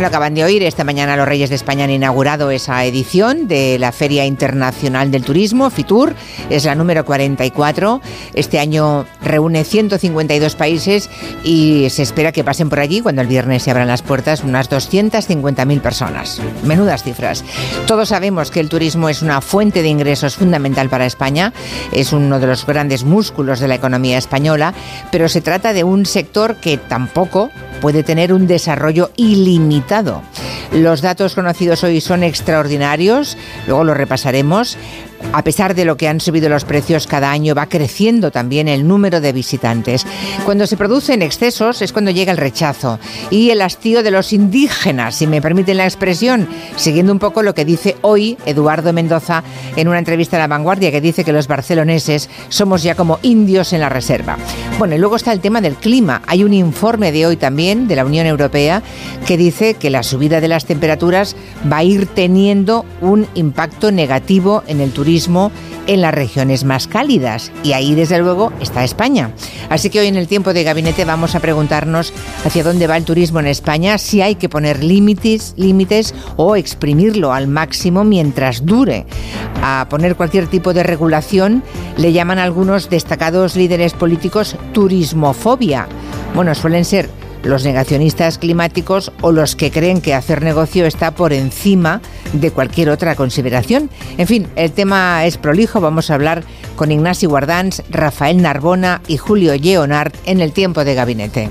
Lo acaban de oír, esta mañana los Reyes de España han inaugurado esa edición de la Feria Internacional del Turismo, FITUR, es la número 44. Este año reúne 152 países y se espera que pasen por allí cuando el viernes se abran las puertas unas 250.000 personas. Menudas cifras. Todos sabemos que el turismo es una fuente de ingresos fundamental para España, es uno de los grandes músculos de la economía española, pero se trata de un sector que tampoco puede tener un desarrollo ilimitado. Los datos conocidos hoy son extraordinarios, luego los repasaremos. A pesar de lo que han subido los precios cada año, va creciendo también el número de visitantes. Cuando se producen excesos es cuando llega el rechazo y el hastío de los indígenas, si me permiten la expresión, siguiendo un poco lo que dice hoy Eduardo Mendoza en una entrevista a La Vanguardia, que dice que los barceloneses somos ya como indios en la reserva. Bueno, y luego está el tema del clima. Hay un informe de hoy también de la Unión Europea que dice que la subida de las temperaturas va a ir teniendo un impacto negativo en el turismo en las regiones más cálidas y ahí desde luego está España. Así que hoy en el tiempo de gabinete vamos a preguntarnos hacia dónde va el turismo en España, si hay que poner límites, límites o exprimirlo al máximo mientras dure. A poner cualquier tipo de regulación le llaman algunos destacados líderes políticos turismofobia. Bueno, suelen ser los negacionistas climáticos o los que creen que hacer negocio está por encima de cualquier otra consideración. En fin, el tema es prolijo. Vamos a hablar con Ignacio Guardans, Rafael Narbona y Julio Leonard en el tiempo de gabinete.